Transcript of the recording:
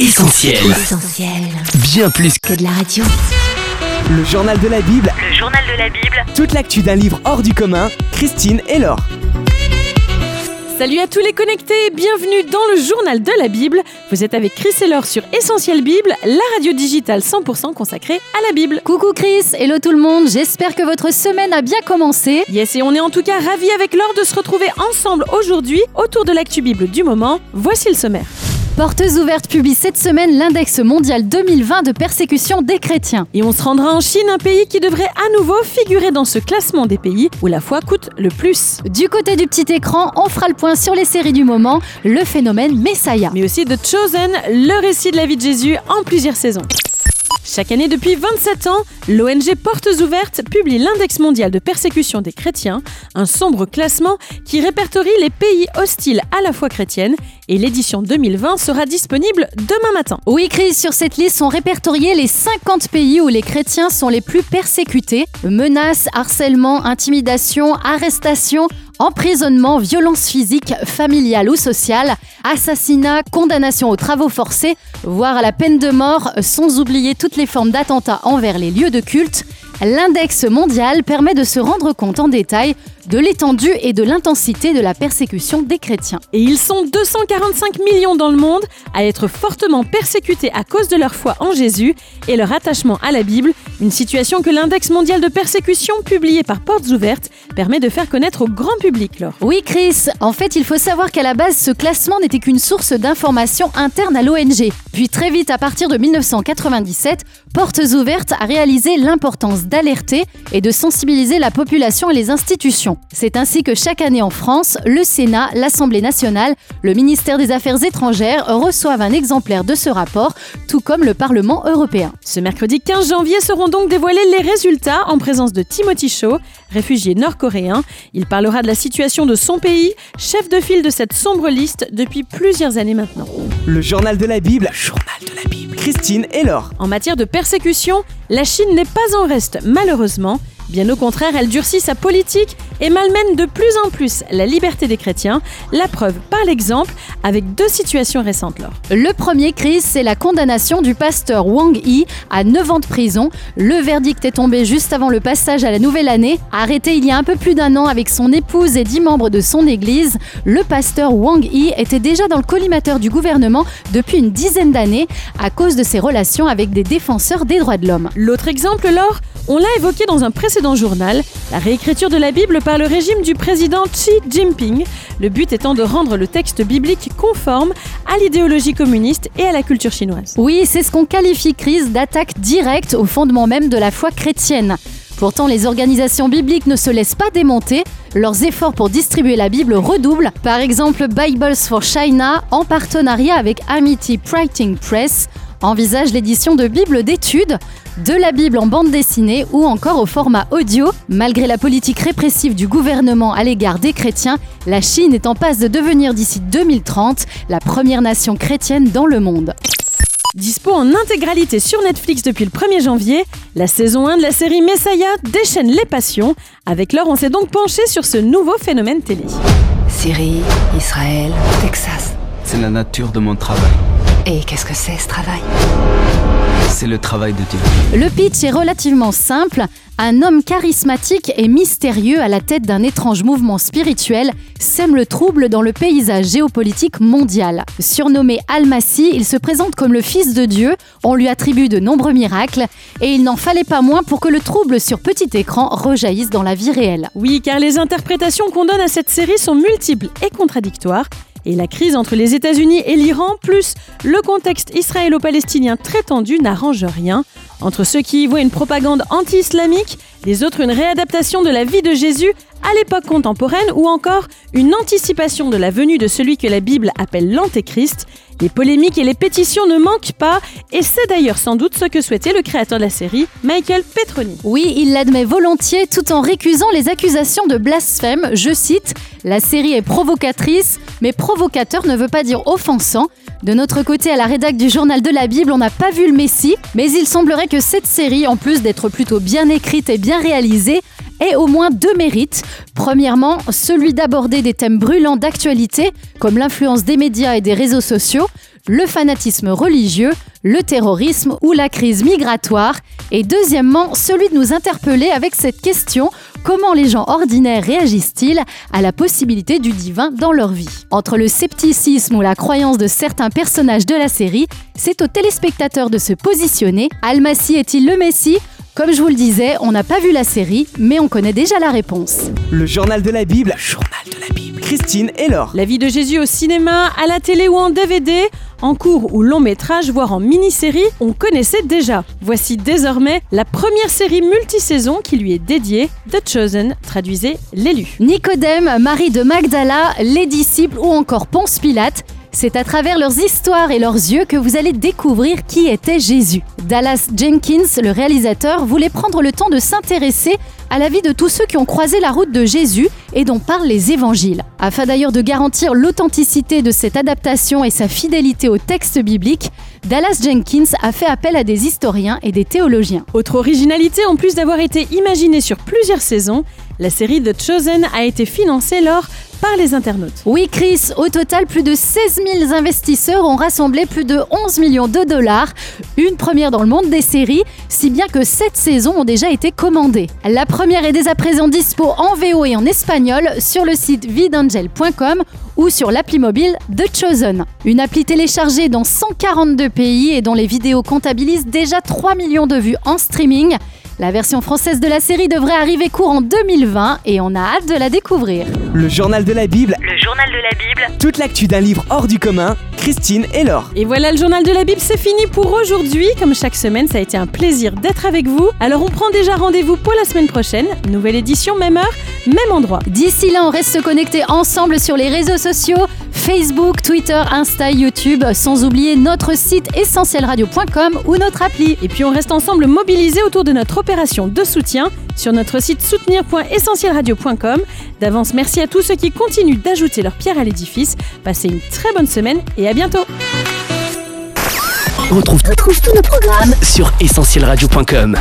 Essentiel. Essentiel. Bien plus que Que de la radio. Le journal de la Bible, Le journal de la Bible, toute l'actu d'un livre hors du commun, Christine et Laure. Salut à tous les connectés, bienvenue dans le journal de la Bible. Vous êtes avec Chris et Laure sur Essentiel Bible, la radio digitale 100% consacrée à la Bible. Coucou Chris, hello tout le monde, j'espère que votre semaine a bien commencé. Yes, et on est en tout cas ravis avec Laure de se retrouver ensemble aujourd'hui autour de l'actu Bible du moment. Voici le sommaire. Portes ouvertes publie cette semaine l'index mondial 2020 de persécution des chrétiens. Et on se rendra en Chine, un pays qui devrait à nouveau figurer dans ce classement des pays où la foi coûte le plus. Du côté du petit écran, on fera le point sur les séries du moment, le phénomène Messiah. mais aussi de Chosen, le récit de la vie de Jésus en plusieurs saisons. Chaque année depuis 27 ans, l'ONG Portes Ouvertes publie l'index mondial de persécution des chrétiens, un sombre classement qui répertorie les pays hostiles à la foi chrétienne et l'édition 2020 sera disponible demain matin. Oui Chris, sur cette liste sont répertoriés les 50 pays où les chrétiens sont les plus persécutés. Menaces, harcèlement, intimidation, arrestation, emprisonnement, violence physique, familiale ou sociale, assassinat, condamnation aux travaux forcés, voire à la peine de mort, sans oublier toutes les formes d'attentats envers les lieux de culte. L'index mondial permet de se rendre compte en détail de l'étendue et de l'intensité de la persécution des chrétiens. Et ils sont 245 millions dans le monde à être fortement persécutés à cause de leur foi en Jésus et leur attachement à la Bible, une situation que l'index mondial de persécution publié par Portes Ouvertes permet de faire connaître au grand public. Laure. Oui, Chris. En fait, il faut savoir qu'à la base, ce classement n'était qu'une source d'information interne à l'ONG. Puis très vite, à partir de 1997, Portes Ouvertes a réalisé l'importance d'alerter et de sensibiliser la population et les institutions. C'est ainsi que chaque année en France, le Sénat, l'Assemblée nationale, le ministère des Affaires étrangères reçoivent un exemplaire de ce rapport, tout comme le Parlement européen. Ce mercredi 15 janvier seront donc dévoilés les résultats en présence de Timothy Shaw, réfugié nord-coréen. Il parlera de la situation de son pays, chef de file de cette sombre liste depuis plusieurs années maintenant. Le journal de la Bible, journal de la Bible. Christine et Laure. En matière de persécution, la Chine n'est pas en reste, malheureusement. Bien au contraire, elle durcit sa politique et malmène de plus en plus la liberté des chrétiens. La preuve par l'exemple avec deux situations récentes, Laure. Le premier, Chris, c'est la condamnation du pasteur Wang Yi à 9 ans de prison. Le verdict est tombé juste avant le passage à la nouvelle année. Arrêté il y a un peu plus d'un an avec son épouse et 10 membres de son église, le pasteur Wang Yi était déjà dans le collimateur du gouvernement depuis une dizaine d'années à cause de ses relations avec des défenseurs des droits de l'homme. L'autre exemple, Laure, on l'a évoqué dans un précédent journal, la réécriture de la Bible par le régime du président Xi Jinping, le but étant de rendre le texte biblique conforme à l'idéologie communiste et à la culture chinoise. Oui, c'est ce qu'on qualifie, Chris, d'attaque directe au fondement même de la foi chrétienne. Pourtant, les organisations bibliques ne se laissent pas démonter. Leurs efforts pour distribuer la Bible redoublent. Par exemple, Bibles for China, en partenariat avec Amity Printing Press, envisage l'édition de Bibles d'études, de la Bible en bande dessinée ou encore au format audio. Malgré la politique répressive du gouvernement à l'égard des chrétiens, la Chine est en passe de devenir d'ici 2030 la première nation chrétienne dans le monde. Dispo en intégralité sur Netflix depuis le 1er janvier, la saison 1 de la série Messiah déchaîne les passions. Avec Laure, on s'est donc penché sur ce nouveau phénomène télé. Syrie, Israël, Texas. C'est la nature de mon travail. Et qu'est-ce que c'est ce travail C'est le travail de Dieu. Le pitch est relativement simple. Un homme charismatique et mystérieux à la tête d'un étrange mouvement spirituel sème le trouble dans le paysage géopolitique mondial. Surnommé Al-Masih, il se présente comme le fils de Dieu, on lui attribue de nombreux miracles, et il n'en fallait pas moins pour que le trouble sur petit écran rejaillisse dans la vie réelle. Oui, car les interprétations qu'on donne à cette série sont multiples et contradictoires. Et la crise entre les États-Unis et l'Iran, plus le contexte israélo-palestinien très tendu, n'arrange rien. Entre ceux qui y voient une propagande anti-islamique, les autres une réadaptation de la vie de Jésus à l'époque contemporaine ou encore une anticipation de la venue de celui que la Bible appelle l'Antéchrist, les polémiques et les pétitions ne manquent pas et c'est d'ailleurs sans doute ce que souhaitait le créateur de la série, Michael Petroni. Oui, il l'admet volontiers tout en récusant les accusations de blasphème. Je cite La série est provocatrice, mais provocateur ne veut pas dire offensant. De notre côté, à la rédac du journal de la Bible, on n'a pas vu le Messie, mais il semblerait que cette série, en plus d'être plutôt bien écrite et bien réalisée, ait au moins deux mérites. Premièrement, celui d'aborder des thèmes brûlants d'actualité, comme l'influence des médias et des réseaux sociaux. le fanatisme religieux, le terrorisme ou la crise migratoire. Et deuxièmement, celui de nous interpeller avec cette question comment les gens ordinaires réagissent-ils à la possibilité du divin dans leur vie? Entre le scepticisme ou la croyance de certains personnages de la série, c'est au téléspectateur de se positionner. Almassi est-il le Messie? Comme je vous le disais, on n'a pas vu la série, mais on connaît déjà la réponse. Le journal de la Bible, Journal de la Bible. Christine et Laure. La vie de Jésus au cinéma, à la télé ou en DVD, en cours ou long métrage, voire en mini-série, on connaissait déjà. Voici désormais la première série multisaison qui lui est dédiée, The Chosen, traduisez l'élu. Nicodème, Marie de Magdala, les disciples ou encore Ponce Pilate, c'est à travers leurs histoires et leurs yeux que vous allez découvrir qui était Jésus. Dallas Jenkins, le réalisateur, voulait prendre le temps de s'intéresser à la vie de tous ceux qui ont croisé la route de Jésus et dont parlent les évangiles. Afin d'ailleurs de garantir l'authenticité de cette adaptation et sa fidélité au texte biblique, Dallas Jenkins a fait appel à des historiens et des théologiens. Autre originalité, en plus d'avoir été imaginée sur plusieurs saisons, la série The Chosen a été financée lors par les internautes. Oui, Chris, au total, plus de 16 000 investisseurs ont rassemblé plus de 11 millions de dollars, une première dans le monde des séries, si bien que 7 saisons ont déjà été commandées. La première est dès à présent dispo en VO et en espagnol sur le site vidangel.com ou sur l'appli mobile The Chosen. Une appli téléchargée dans 142 pays et dont les vidéos comptabilisent déjà 3 millions de vues en streaming. La version française de la série devrait arriver courant 2020 et on a hâte de la découvrir. Le journal de la Bible, Le journal de la Bible. toute l'actu d'un livre hors du commun, Christine et Laure. Et voilà, le journal de la Bible, c'est fini pour aujourd'hui. Comme chaque semaine, ça a été un plaisir d'être avec vous. Alors on prend déjà rendez-vous pour la semaine prochaine. Nouvelle édition, même heure, même endroit. D'ici là, on reste connectés ensemble sur les réseaux sociaux Facebook, Twitter, Insta, YouTube, sans oublier notre site essentielradio.com ou notre appli. Et puis on reste ensemble mobilisés autour de notre opération de soutien sur notre site soutenir.essentielradio.com. D'avance, merci à tous ceux qui continuent d'ajouter leur pierre à l'édifice. Passez une très bonne semaine et à bientôt. On retrouve, tous nos programmes sur essentielradio.com.